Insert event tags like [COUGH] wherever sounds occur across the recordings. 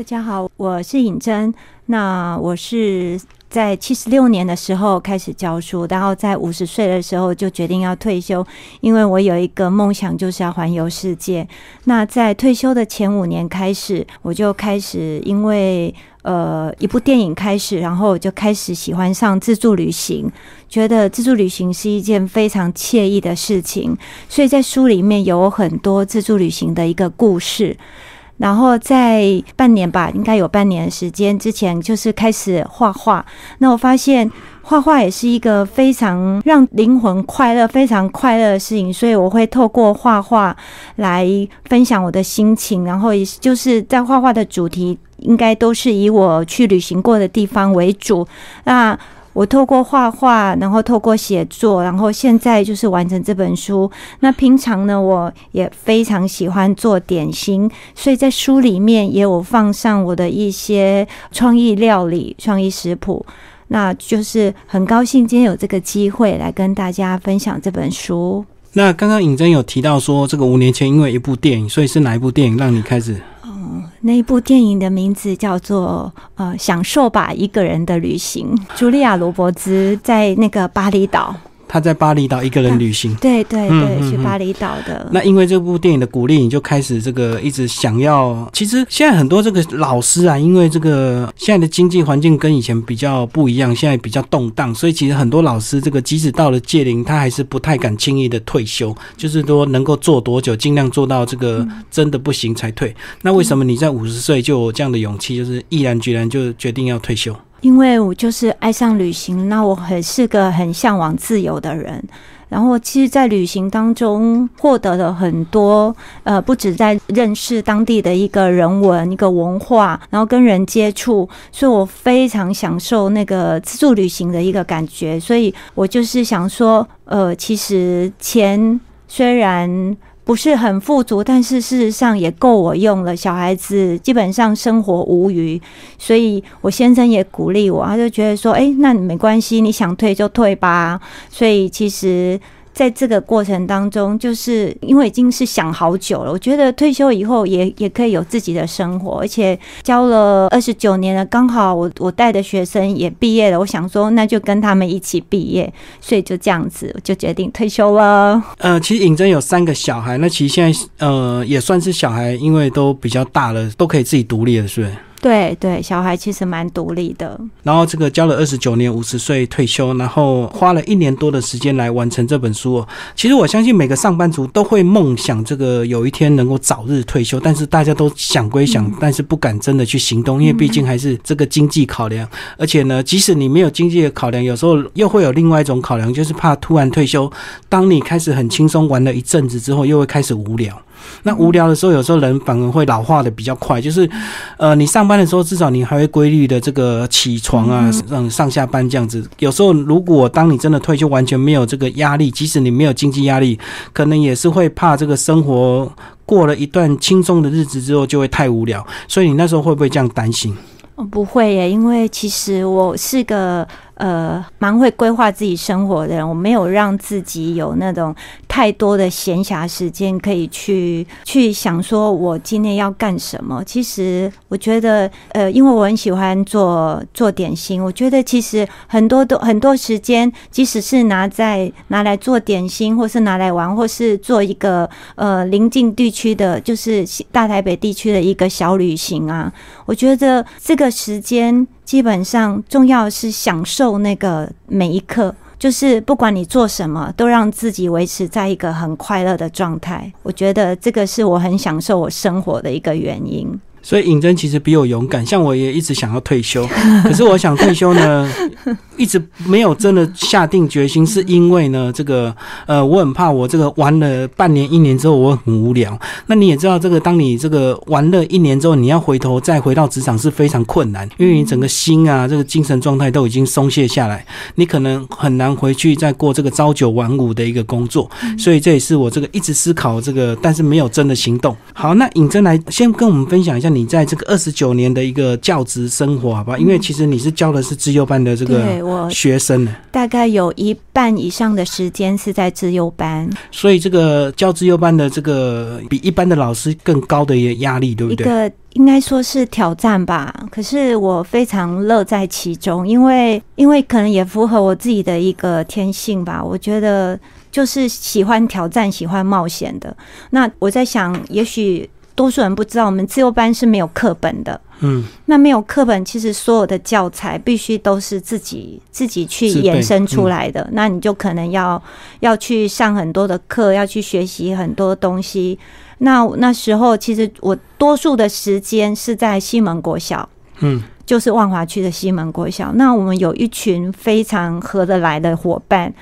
大家好，我是尹真。那我是在七十六年的时候开始教书，然后在五十岁的时候就决定要退休，因为我有一个梦想就是要环游世界。那在退休的前五年开始，我就开始因为呃一部电影开始，然后我就开始喜欢上自助旅行，觉得自助旅行是一件非常惬意的事情，所以在书里面有很多自助旅行的一个故事。然后在半年吧，应该有半年时间之前，就是开始画画。那我发现画画也是一个非常让灵魂快乐、非常快乐的事情，所以我会透过画画来分享我的心情。然后也就是在画画的主题，应该都是以我去旅行过的地方为主。那我透过画画，然后透过写作，然后现在就是完成这本书。那平常呢，我也非常喜欢做点心，所以在书里面也有放上我的一些创意料理、创意食谱。那就是很高兴今天有这个机会来跟大家分享这本书。那刚刚尹真有提到说，这个五年前因为一部电影，所以是哪一部电影让你开始？那部电影的名字叫做《呃，享受吧，一个人的旅行》。茱莉亚·罗伯兹在那个巴厘岛。他在巴厘岛一个人旅行，对对对，去巴厘岛的。那因为这部电影的鼓励，你就开始这个一直想要。其实现在很多这个老师啊，因为这个现在的经济环境跟以前比较不一样，现在比较动荡，所以其实很多老师这个即使到了届龄，他还是不太敢轻易的退休，就是说能够做多久，尽量做到这个真的不行才退。那为什么你在五十岁就有这样的勇气，就是毅然决然就决定要退休？因为我就是爱上旅行，那我很是个很向往自由的人。然后，其实，在旅行当中获得了很多，呃，不止在认识当地的一个人文、一个文化，然后跟人接触，所以我非常享受那个自助旅行的一个感觉。所以我就是想说，呃，其实钱虽然。不是很富足，但是事实上也够我用了。小孩子基本上生活无余，所以我先生也鼓励我，他就觉得说：“哎，那你没关系，你想退就退吧。”所以其实。在这个过程当中，就是因为已经是想好久了，我觉得退休以后也也可以有自己的生活，而且教了二十九年了，刚好我我带的学生也毕业了，我想说那就跟他们一起毕业，所以就这样子我就决定退休了。呃，其实尹真有三个小孩，那其实现在呃也算是小孩，因为都比较大了，都可以自己独立了，是不是？对对，小孩其实蛮独立的。然后这个教了二十九年，五十岁退休，然后花了一年多的时间来完成这本书。其实我相信每个上班族都会梦想这个有一天能够早日退休，但是大家都想归想，但是不敢真的去行动，因为毕竟还是这个经济考量。而且呢，即使你没有经济的考量，有时候又会有另外一种考量，就是怕突然退休，当你开始很轻松玩了一阵子之后，又会开始无聊。那无聊的时候，有时候人反而会老化的比较快。就是，呃，你上班的时候，至少你还会规律的这个起床啊，嗯，上下班这样子。有时候，如果当你真的退休，完全没有这个压力，即使你没有经济压力，可能也是会怕这个生活过了一段轻松的日子之后，就会太无聊。所以你那时候会不会这样担心？不会耶，因为其实我是个。呃，蛮会规划自己生活的人，我没有让自己有那种太多的闲暇时间可以去去想说我今天要干什么。其实我觉得，呃，因为我很喜欢做做点心，我觉得其实很多都很多时间，即使是拿在拿来做点心，或是拿来玩，或是做一个呃临近地区的，就是大台北地区的一个小旅行啊，我觉得这个时间。基本上，重要是享受那个每一刻，就是不管你做什么，都让自己维持在一个很快乐的状态。我觉得这个是我很享受我生活的一个原因。所以尹真其实比我勇敢，像我也一直想要退休，[LAUGHS] 可是我想退休呢，一直没有真的下定决心，是因为呢，这个呃，我很怕我这个玩了半年、一年之后，我很无聊。那你也知道，这个当你这个玩了一年之后，你要回头再回到职场是非常困难，因为你整个心啊，这个精神状态都已经松懈下来，你可能很难回去再过这个朝九晚五的一个工作。所以这也是我这个一直思考这个，但是没有真的行动。好，那尹真来先跟我们分享一下。你在这个二十九年的一个教职生活，好不好？因为其实你是教的是自优班的这个学生呢，大概有一半以上的时间是在自优班，所以这个教自优班的这个比一般的老师更高的一个压力，对不对？一个应该说是挑战吧。可是我非常乐在其中，因为因为可能也符合我自己的一个天性吧。我觉得就是喜欢挑战、喜欢冒险的。那我在想，也许多数人不知道，我们自由班是没有课本的。嗯，那没有课本，其实所有的教材必须都是自己自己去延伸出来的。那你就可能要要去上很多的课，要去学习很多东西。那那时候，其实我多数的时间是在西门国小，嗯，就是万华区的西门国小。那我们有一群非常合得来的伙伴。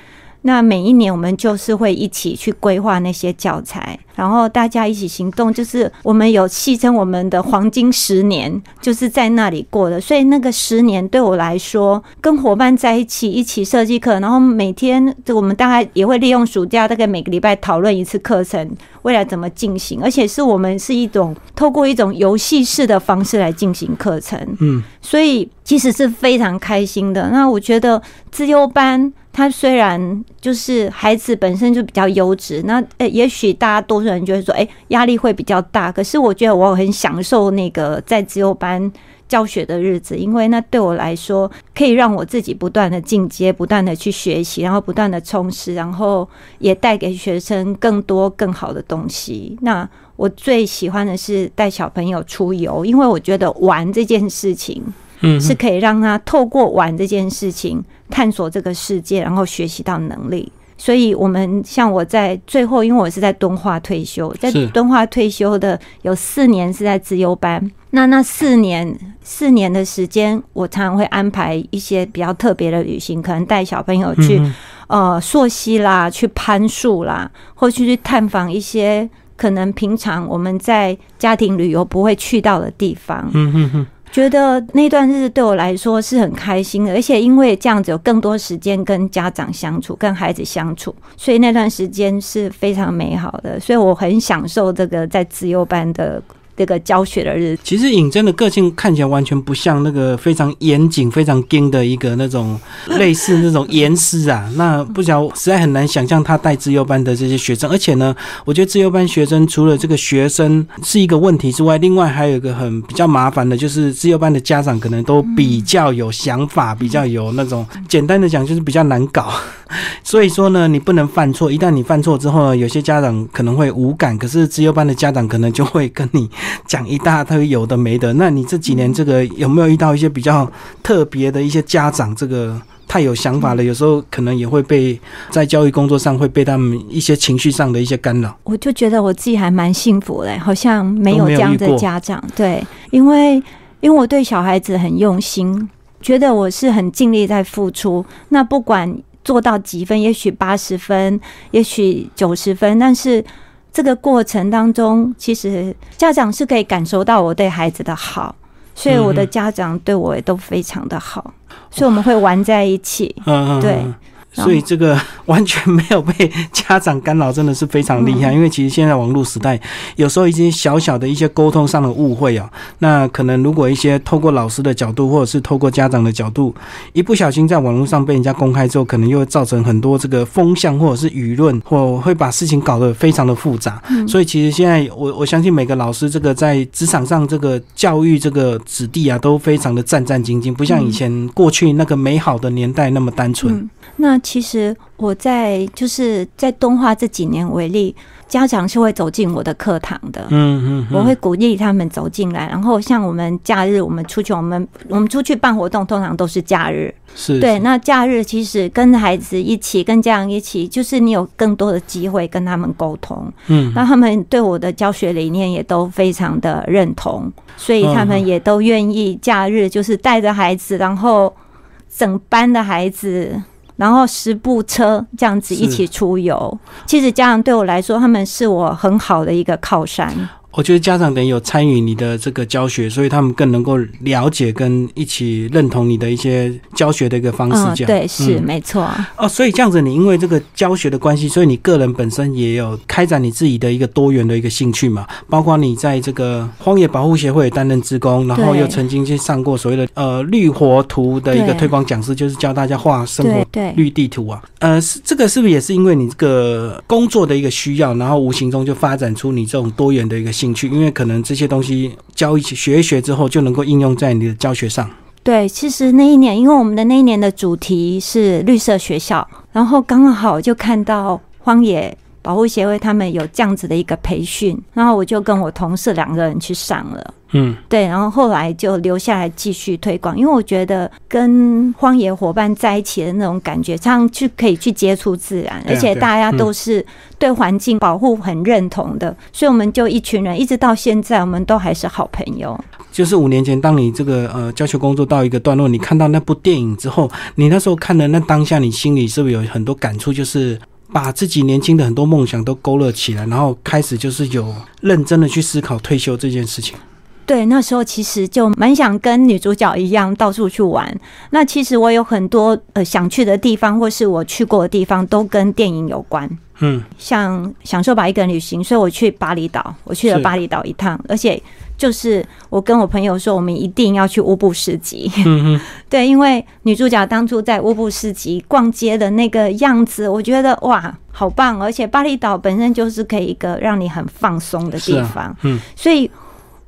那每一年我们就是会一起去规划那些教材，然后大家一起行动，就是我们有戏称我们的黄金十年，就是在那里过的。所以那个十年对我来说，跟伙伴在一起一起设计课，然后每天我们大概也会利用暑假，大概每个礼拜讨论一次课程，未来怎么进行，而且是我们是一种透过一种游戏式的方式来进行课程。嗯，所以其实是非常开心的。那我觉得自优班。他虽然就是孩子本身就比较优质，那呃，也许大家多数人就会说，哎、压力会比较大。可是我觉得我很享受那个在自由班教学的日子，因为那对我来说可以让我自己不断的进阶，不断的去学习，然后不断的充实，然后也带给学生更多更好的东西。那我最喜欢的是带小朋友出游，因为我觉得玩这件事情。嗯，是可以让他透过玩这件事情探索这个世界，然后学习到能力。所以，我们像我在最后，因为我是在敦化退休，在敦化退休的有四年是在自由班。那那四年四年的时间，我常常会安排一些比较特别的旅行，可能带小朋友去、嗯呃溯溪啦，去攀树啦，或去去探访一些可能平常我们在家庭旅游不会去到的地方。觉得那段日子对我来说是很开心的，而且因为这样子有更多时间跟家长相处、跟孩子相处，所以那段时间是非常美好的。所以我很享受这个在自由班的这个教学的日子。其实尹真的个性看起来完全不像那个非常严谨、非常硬的一个那种类似那种严师啊。[LAUGHS] 那不晓实在很难想象他带自优班的这些学生，而且呢，我觉得自优班学生除了这个学生是一个问题之外，另外还有一个很比较麻烦的，就是自优班的家长可能都比较有想法，比较有那种简单的讲就是比较难搞。[LAUGHS] 所以说呢，你不能犯错。一旦你犯错之后呢，有些家长可能会无感，可是自优班的家长可能就会跟你讲一大堆有的没的。那你这几年这个有没有遇到一些比较特别的一些家长，这个太有想法了，有时候可能也会被在教育工作上会被他们一些情绪上的一些干扰。我就觉得我自己还蛮幸福嘞，好像没有这样的家长。对，因为因为我对小孩子很用心，觉得我是很尽力在付出。那不管做到几分，也许八十分，也许九十分，但是这个过程当中，其实家长是可以感受到我对孩子的好，所以我的嗯家长对我也都非常的好，所以我们会玩在一起。嗯，嗯对。嗯所以这个 [LAUGHS] 完全没有被家长干扰，真的是非常厉害。因为其实现在网络时代，有时候一些小小的一些沟通上的误会啊，那可能如果一些透过老师的角度，或者是透过家长的角度，一不小心在网络上被人家公开之后，可能又会造成很多这个风向或者是舆论，或会把事情搞得非常的复杂。所以其实现在我我相信每个老师这个在职场上这个教育这个子弟啊，都非常的战战兢兢，不像以前过去那个美好的年代那么单纯。嗯，那其实我在就是在东化这几年为例，家长是会走进我的课堂的。嗯嗯，嗯我会鼓励他们走进来，然后像我们假日，我们出去，我们我们出去办活动，通常都是假日。是对，那假日其实跟孩子一起，跟家长一起，就是你有更多的机会跟他们沟通。嗯那他们对我的教学理念也都非常的认同，所以他们也都愿意假日就是带着孩子，然后整班的孩子。然后十部车这样子一起出游，其实家长对我来说，他们是我很好的一个靠山。哦，我觉得家长等于有参与你的这个教学，所以他们更能够了解跟一起认同你的一些教学的一个方式。这样对，是没错。哦，所以这样子，你因为这个教学的关系，所以你个人本身也有开展你自己的一个多元的一个兴趣嘛？包括你在这个荒野保护协会担任职工，然后又曾经去上过所谓的呃绿活图的一个推广讲师，就是教大家画生活绿地图啊。呃，是这个是不是也是因为你这个工作的一个需要，然后无形中就发展出你这种多元的一个兴趣？因为可能这些东西教一起学一学之后，就能够应用在你的教学上。对，其实那一年，因为我们的那一年的主题是绿色学校，然后刚好就看到荒野保护协会他们有这样子的一个培训，然后我就跟我同事两个人去上了。嗯，对，然后后来就留下来继续推广，因为我觉得跟荒野伙伴在一起的那种感觉，这样去可以去接触自然，而且大家都是对环境保护很认同的，所以我们就一群人一直到现在，我们都还是好朋友。就是五年前，当你这个呃教学工作到一个段落，你看到那部电影之后，你那时候看的那当下，你心里是不是有很多感触？就是把自己年轻的很多梦想都勾勒起来，然后开始就是有认真的去思考退休这件事情。对，那时候其实就蛮想跟女主角一样到处去玩。那其实我有很多呃想去的地方，或是我去过的地方，都跟电影有关。嗯，想享受吧一个人旅行，所以我去巴厘岛，我去了巴厘岛一趟，而且就是我跟我朋友说，我们一定要去乌布市集。嗯 [LAUGHS] 对，因为女主角当初在乌布市集逛街的那个样子，我觉得哇，好棒！而且巴厘岛本身就是可以一个让你很放松的地方。嗯，所以。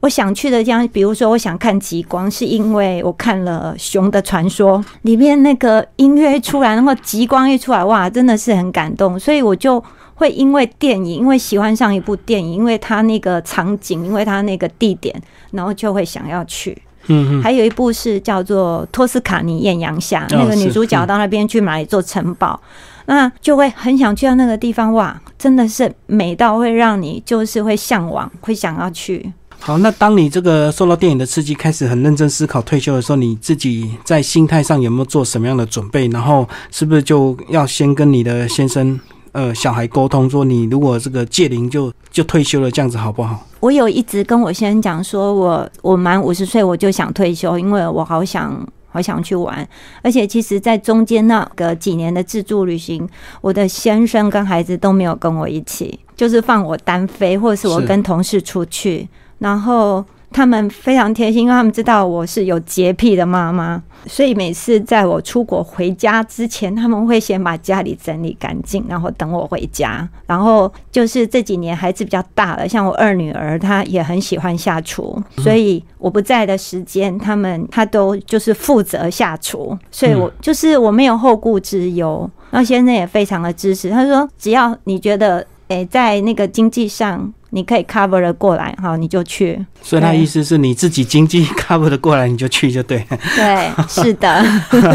我想去的地方，比如说我想看极光，是因为我看了《熊的传说》里面那个音乐一出来，然后极光一出来，哇，真的是很感动，所以我就会因为电影，因为喜欢上一部电影，因为它那个场景，因为它那个地点，然后就会想要去。嗯嗯。还有一部是叫做《托斯卡尼艳阳下》，那个女主角到那边去买一座城堡，那就会很想去到那个地方，哇，真的是美到会让你就是会向往，会想要去。好，那当你这个受到电影的刺激，开始很认真思考退休的时候，你自己在心态上有没有做什么样的准备？然后是不是就要先跟你的先生、呃小孩沟通，说你如果这个届龄就就退休了，这样子好不好？我有一直跟我先生讲，说我我满五十岁我就想退休，因为我好想好想去玩，而且其实，在中间那个几年的自助旅行，我的先生跟孩子都没有跟我一起，就是放我单飞，或者是我跟同事出去。然后他们非常贴心，因为他们知道我是有洁癖的妈妈，所以每次在我出国回家之前，他们会先把家里整理干净，然后等我回家。然后就是这几年孩子比较大了，像我二女儿，她也很喜欢下厨，所以我不在的时间，他们她都就是负责下厨，所以我就是我没有后顾之忧。然后先生也非常的支持，他说只要你觉得诶，在那个经济上。你可以 cover 的过来，好，你就去。所以他意思是你自己经济 [LAUGHS] cover 的过来，你就去就对。对，[LAUGHS] 是的。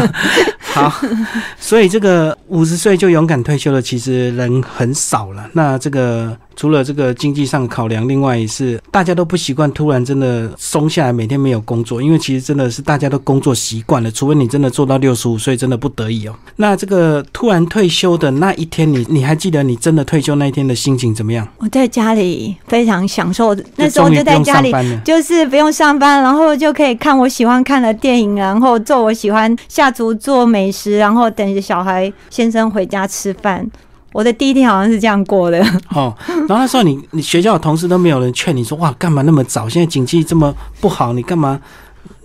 [LAUGHS] 好，所以这个五十岁就勇敢退休的，其实人很少了。那这个。除了这个经济上考量，另外也是大家都不习惯突然真的松下来，每天没有工作，因为其实真的是大家都工作习惯了，除非你真的做到六十五岁，真的不得已哦。那这个突然退休的那一天，你你还记得你真的退休那一天的心情怎么样？我在家里非常享受，那时候就在家里，就是不用上班，然后就可以看我喜欢看的电影，然后做我喜欢下厨做美食，然后等着小孩先生回家吃饭。我的第一天好像是这样过的。[LAUGHS] 哦，然后那时候你你学校的同事都没有人劝你说哇干嘛那么早？现在经济这么不好，你干嘛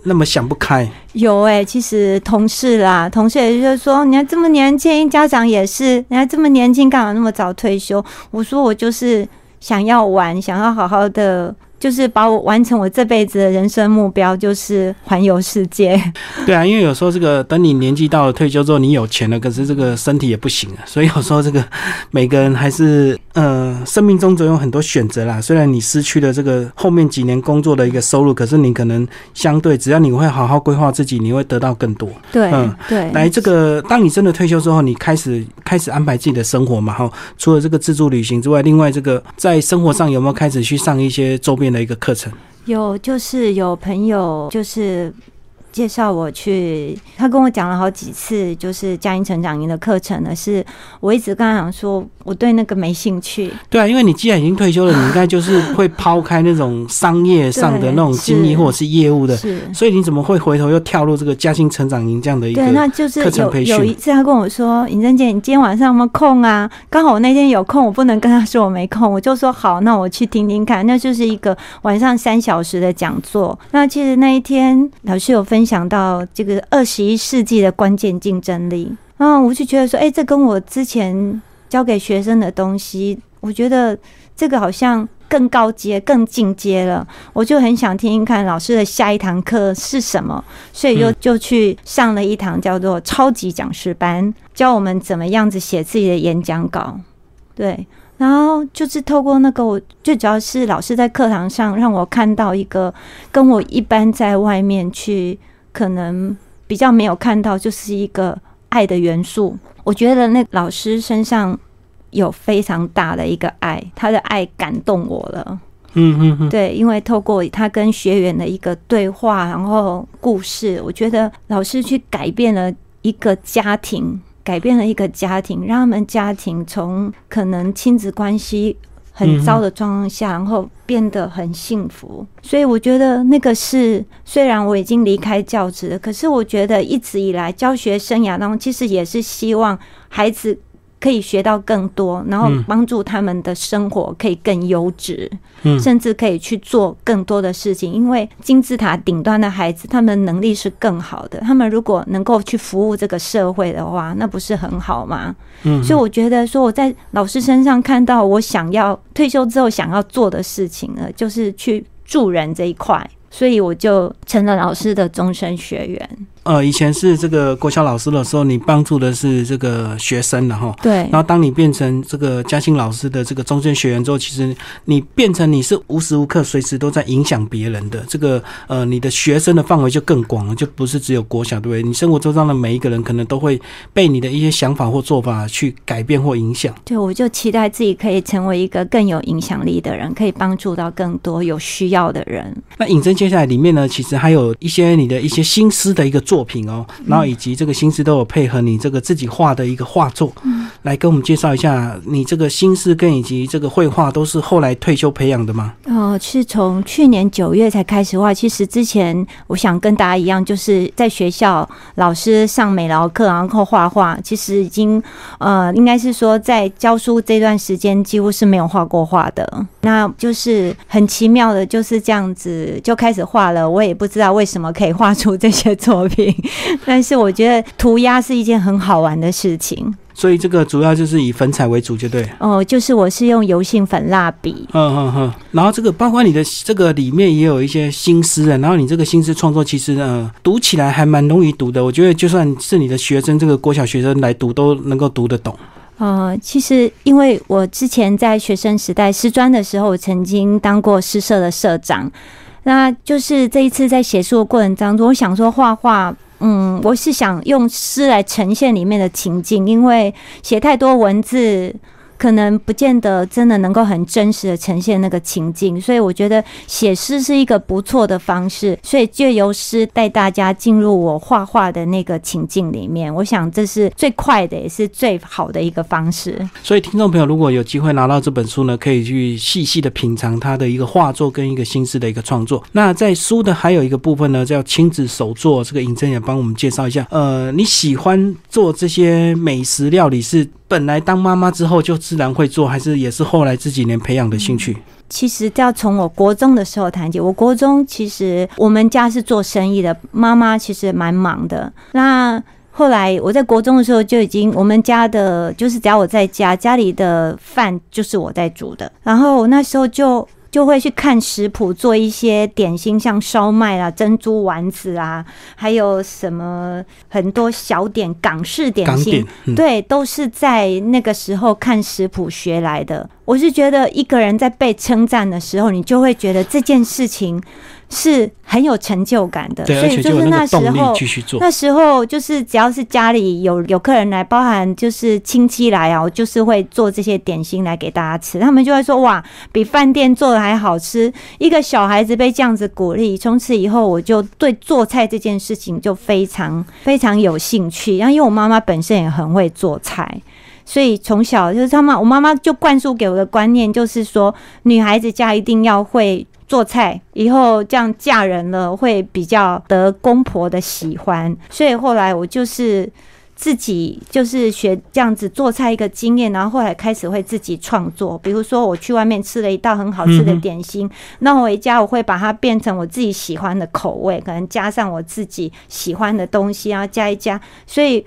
那么想不开？有哎，其实同事啦，同事也就是说，你还这么年轻，家长也是，你还这么年轻，干嘛那么早退休？我说我就是想要玩，想要好好的。就是把我完成我这辈子的人生目标，就是环游世界。[LAUGHS] 对啊，因为有时候这个等你年纪到了退休之后，你有钱了，可是这个身体也不行了，[LAUGHS] 所以有时候这个每个人还是呃，生命中总有很多选择啦。虽然你失去了这个后面几年工作的一个收入，可是你可能相对只要你会好好规划自己，你会得到更多。对，嗯，对。来，这个当你真的退休之后，你开始开始安排自己的生活嘛？哈，除了这个自助旅行之外，另外这个在生活上有没有开始去上一些周边？的一个课程。有，就是有朋友就是介绍我去，他跟我讲了好几次，就是家庭成长营的课程呢。是我一直跟他讲说，我对那个没兴趣。对啊，因为你既然已经退休了，你应该就是会抛开那种商业上的那种经历或者是业务的，是。所以你怎么会回头又跳入这个家庭成长营这样的一个对，那就是课程培训？有有一次他跟我说：“尹珍姐，你今天晚上有没有空啊？”刚好我那天有空，我不能跟他说我没空，我就说好，那我去听听看。那就是一个晚上三小时的讲座。那其实那一天老师有分享到这个二十一世纪的关键竞争力，然后我就觉得说，哎，这跟我之前教给学生的东西，我觉得这个好像更高阶、更进阶了。我就很想听听看老师的下一堂课是什么，所以就就去上了一堂叫做超级讲师班，教我们怎么样子写自己的演讲稿。对。然后就是透过那个，我最主要是老师在课堂上让我看到一个跟我一般在外面去可能比较没有看到，就是一个爱的元素。我觉得那老师身上有非常大的一个爱，他的爱感动我了。嗯嗯嗯，对，因为透过他跟学员的一个对话，然后故事，我觉得老师去改变了一个家庭。改变了一个家庭，让他们家庭从可能亲子关系很糟的状况下，然后变得很幸福。所以我觉得那个是，虽然我已经离开教职了，可是我觉得一直以来教学生涯当中，其实也是希望孩子。可以学到更多，然后帮助他们的生活可以更优质，甚至可以去做更多的事情。因为金字塔顶端的孩子，他们能力是更好的。他们如果能够去服务这个社会的话，那不是很好吗？嗯，所以我觉得说我在老师身上看到我想要退休之后想要做的事情呢，就是去助人这一块，所以我就成了老师的终身学员。呃，以前是这个国小老师的时候，你帮助的是这个学生的哈。对。然后当你变成这个嘉兴老师的这个中间学员之后，其实你变成你是无时无刻、随时都在影响别人的这个呃，你的学生的范围就更广了，就不是只有国小，对不对？你生活周遭的每一个人，可能都会被你的一些想法或做法去改变或影响。对，我就期待自己可以成为一个更有影响力的人，可以帮助到更多有需要的人。那尹真接下来里面呢，其实还有一些你的一些心思的一个。作品哦，然后以及这个心思都有配合你这个自己画的一个画作，嗯来跟我们介绍一下你这个心思跟以及这个绘画都是后来退休培养的吗？哦，是从去年九月才开始画。其实之前我想跟大家一样，就是在学校老师上美劳课，然后画画。其实已经呃，应该是说在教书这段时间几乎是没有画过画的。那就是很奇妙的，就是这样子就开始画了。我也不知道为什么可以画出这些作品。[LAUGHS] 但是我觉得涂鸦是一件很好玩的事情，所以这个主要就是以粉彩为主，就对。哦，就是我是用油性粉蜡笔，嗯嗯嗯。然后这个包括你的这个里面也有一些心思啊，然后你这个心思创作其实呃读起来还蛮容易读的，我觉得就算是你的学生，这个国小学生来读都能够读得懂。呃，其实因为我之前在学生时代师专的时候，曾经当过诗社的社长。那就是这一次在写书的过程当中，我想说画画，嗯，我是想用诗来呈现里面的情境，因为写太多文字。可能不见得真的能够很真实的呈现那个情境，所以我觉得写诗是一个不错的方式。所以借由诗带大家进入我画画的那个情境里面，我想这是最快的，也是最好的一个方式。所以听众朋友如果有机会拿到这本书呢，可以去细细的品尝他的一个画作跟一个心思的一个创作。那在书的还有一个部分呢，叫亲子手作。这个尹真也帮我们介绍一下。呃，你喜欢做这些美食料理是？本来当妈妈之后就自然会做，还是也是后来这几年培养的兴趣？其实要从我国中的时候谈起。我国中其实我们家是做生意的，妈妈其实蛮忙的。那后来我在国中的时候就已经，我们家的就是只要我在家，家里的饭就是我在煮的。然后那时候就。就会去看食谱，做一些点心，像烧麦啦、珍珠丸子啊，还有什么很多小点港式点心，对，都是在那个时候看食谱学来的。我是觉得一个人在被称赞的时候，你就会觉得这件事情是很有成就感的。对，所以就是那时候继续做。那时候就是只要是家里有有客人来，包含就是亲戚来啊，我就是会做这些点心来给大家吃。他们就会说哇，比饭店做的还好吃。一个小孩子被这样子鼓励，从此以后我就对做菜这件事情就非常非常有兴趣。然后因为我妈妈本身也很会做菜。所以从小就是他们，我妈妈就灌输给我的观念就是说，女孩子家一定要会做菜，以后这样嫁人了会比较得公婆的喜欢。所以后来我就是自己就是学这样子做菜一个经验，然后后来开始会自己创作。比如说我去外面吃了一道很好吃的点心，那回家我会把它变成我自己喜欢的口味，可能加上我自己喜欢的东西，然后加一加，所以。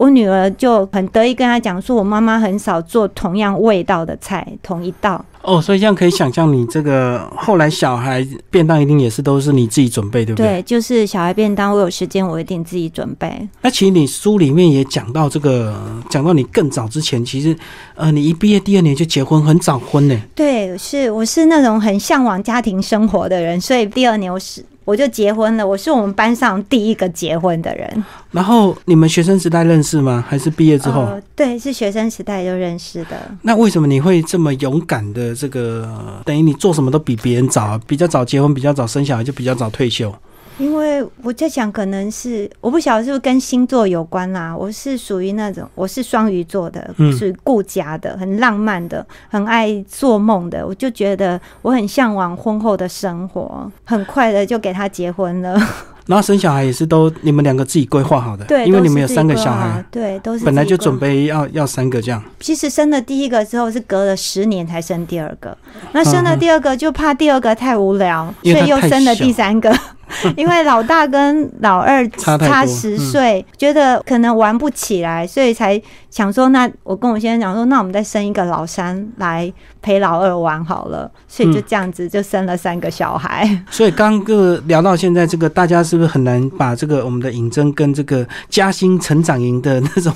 我女儿就很得意跟他讲说：“我妈妈很少做同样味道的菜，同一道。”哦，所以这样可以想象，你这个后来小孩便当一定也是都是你自己准备，对不对？对，就是小孩便当，我有时间我一定自己准备。那其实你书里面也讲到这个，讲到你更早之前，其实呃，你一毕业第二年就结婚，很早婚呢。对，是我是那种很向往家庭生活的人，所以第二年我是。我就结婚了，我是我们班上第一个结婚的人。然后你们学生时代认识吗？还是毕业之后？对，是学生时代就认识的。那为什么你会这么勇敢的？这个等于你做什么都比别人早，比较早结婚，比较早生小孩，就比较早退休。因为我在想，可能是我不晓得是不是跟星座有关啦。我是属于那种，我是双鱼座的，属于顾家的，很浪漫的，很爱做梦的。我就觉得我很向往婚后的生活，很快的就给他结婚了。[LAUGHS] 然后生小孩也是都你们两个自己规划好的，对，因为你们有三个小孩，对，都是本来就准备要要三个这样。其实生了第一个之后是隔了十年才生第二个，那生了第二个就怕第二个太无聊，所以又生了第三个。[LAUGHS] 因为老大跟老二差十岁，觉得可能玩不起来，所以才想说，那我跟我先生讲说，那我们再生一个老三来陪老二玩好了，所以就这样子就生了三个小孩。所以刚个聊到现在，这个大家是不是很难把这个我们的尹真跟这个嘉兴成长营的那种？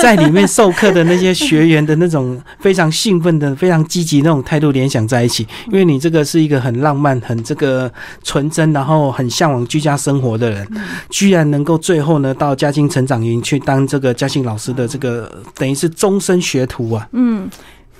在里面授课的那些学员的那种非常兴奋的、非常积极那种态度联想在一起，因为你这个是一个很浪漫、很这个纯真，然后很向往居家生活的人，居然能够最后呢到嘉兴成长营去当这个嘉兴老师的这个等于是终身学徒啊。嗯。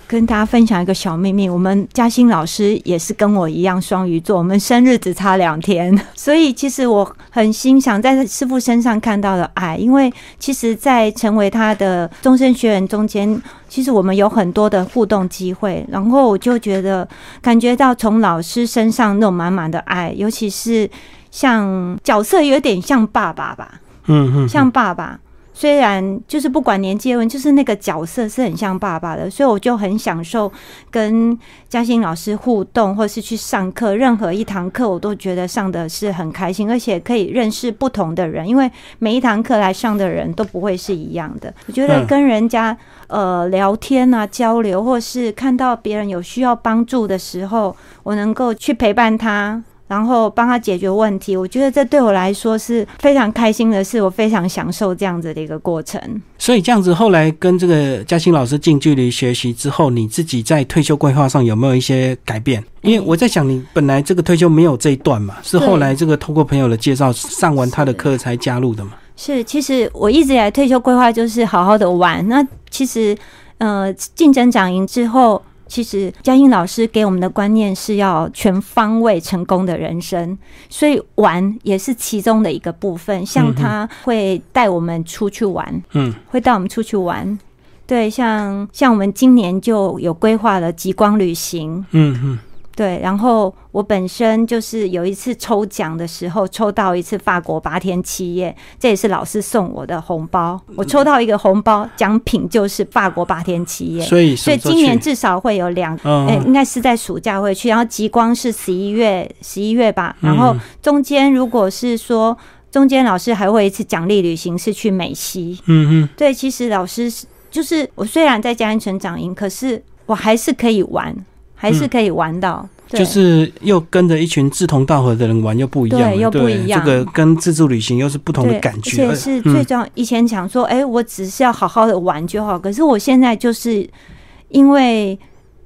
跟大家分享一个小秘密，我们嘉欣老师也是跟我一样双鱼座，我们生日只差两天，[LAUGHS] 所以其实我很欣赏在师傅身上看到的爱，因为其实，在成为他的终身学员中间，其实我们有很多的互动机会，然后我就觉得感觉到从老师身上那种满满的爱，尤其是像角色有点像爸爸吧，嗯嗯，像爸爸。虽然就是不管年纪问，就是那个角色是很像爸爸的，所以我就很享受跟嘉欣老师互动，或是去上课，任何一堂课我都觉得上的是很开心，而且可以认识不同的人，因为每一堂课来上的人都不会是一样的。我觉得跟人家呃聊天啊、交流，或是看到别人有需要帮助的时候，我能够去陪伴他。然后帮他解决问题，我觉得这对我来说是非常开心的事，我非常享受这样子的一个过程。所以这样子，后来跟这个嘉欣老师近距离学习之后，你自己在退休规划上有没有一些改变？因为我在想，你本来这个退休没有这一段嘛，是后来这个通过朋友的介绍上完他的课才加入的嘛？是，其实我一直以来退休规划就是好好的玩。那其实，呃，竞争长赢之后。其实嘉英老师给我们的观念是要全方位成功的人生，所以玩也是其中的一个部分。像他会带我们出去玩，嗯，会带我们出去玩。对，像像我们今年就有规划了极光旅行，嗯嗯。对，然后我本身就是有一次抽奖的时候抽到一次法国八天七夜，这也是老师送我的红包。我抽到一个红包奖品就是法国八天七夜，所以所以今年至少会有两，哎，应该是在暑假会去。然后极光是十一月十一月吧，然后中间如果是说中间老师还会一次奖励旅行是去美西，嗯嗯，对，其实老师就是我虽然在家庭成长营，可是我还是可以玩。还是可以玩到，就是又跟着一群志同道合的人玩，又不一样，又不一样。这个跟自助旅行又是不同的感觉，而且是最重要。以前想说，哎，我只是要好好的玩就好。可是我现在就是因为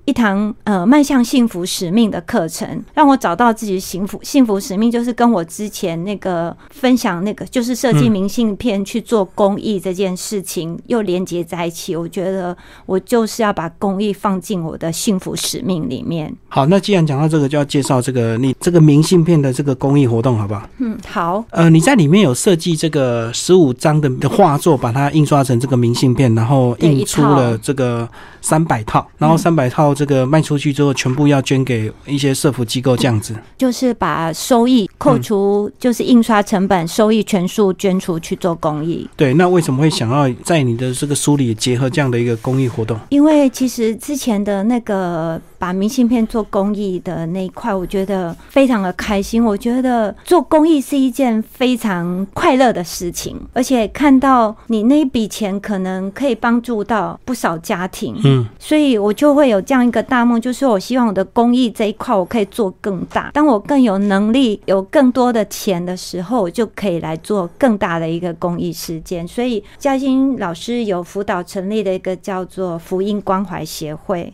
一堂呃迈向幸福使命的课程，让我找到自己幸福幸福使命，就是跟我之前那个分享那个就是设计明信片去做公益这件事情又连接在一起。我觉得我就是要把公益放进我的幸福使命里面。好，那既然讲到这个，就要介绍这个你这个明信片的这个公益活动，好不好？嗯，好。呃，你在里面有设计这个十五张的的画作，把它印刷成这个明信片，然后印出了这个三百套，然后三百套这个卖出去之后，全部要捐给一些社福机构，这样子。就是把收益扣除，就是印刷成本收益全数捐出去做公益。对，那为什么会想要在你的这个书里结合这样的一个公益活动？因为其实之前的那个。把明信片做公益的那一块，我觉得非常的开心。我觉得做公益是一件非常快乐的事情，而且看到你那一笔钱可能可以帮助到不少家庭，嗯，所以我就会有这样一个大梦，就是我希望我的公益这一块我可以做更大。当我更有能力、有更多的钱的时候，我就可以来做更大的一个公益事件。所以嘉欣老师有辅导成立的一个叫做福音关怀协会。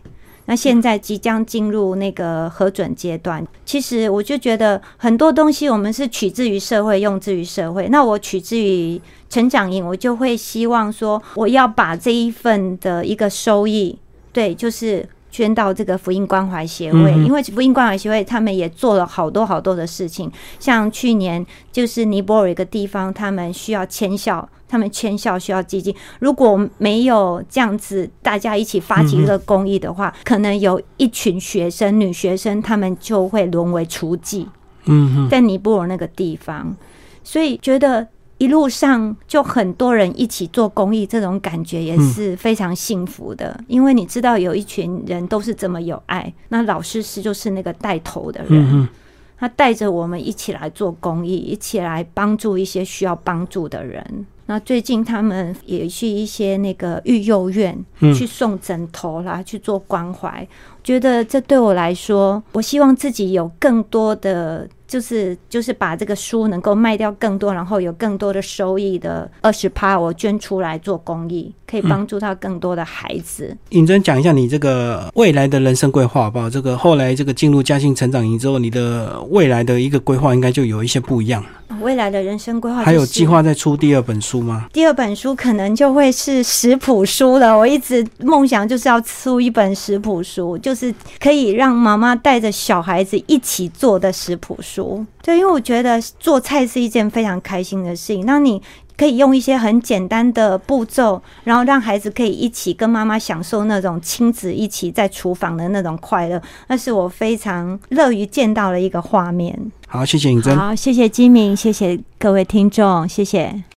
那现在即将进入那个核准阶段，其实我就觉得很多东西我们是取之于社会，用之于社会。那我取之于成长营，我就会希望说，我要把这一份的一个收益，对，就是捐到这个福音关怀协会，因为福音关怀协会他们也做了好多好多的事情，像去年就是尼泊尔一个地方，他们需要迁校。他们迁校需要基金，如果没有这样子大家一起发起一个公益的话，可能有一群学生女学生，他们就会沦为雏妓。嗯，在尼泊尔那个地方，所以觉得一路上就很多人一起做公益，这种感觉也是非常幸福的。因为你知道有一群人都是这么有爱，那老师是就是那个带头的人，他带着我们一起来做公益，一起来帮助一些需要帮助的人。那最近他们也去一些那个育幼院去送枕头啦，去做关怀。觉得这对我来说，我希望自己有更多的。就是就是把这个书能够卖掉更多，然后有更多的收益的二十趴，我捐出来做公益，可以帮助到更多的孩子。尹真讲一下你这个未来的人生规划好不好？这个后来这个进入嘉兴成长营之后，你的未来的一个规划应该就有一些不一样。未来的人生规划还有计划再出第二本书吗？第二本书可能就会是食谱书了。我一直梦想就是要出一本食谱书，就是可以让妈妈带着小孩子一起做的食谱书。对，因为我觉得做菜是一件非常开心的事情。那你可以用一些很简单的步骤，然后让孩子可以一起跟妈妈享受那种亲子一起在厨房的那种快乐，那是我非常乐于见到的一个画面。好，谢谢尹真。好，谢谢金明，谢谢各位听众，谢谢。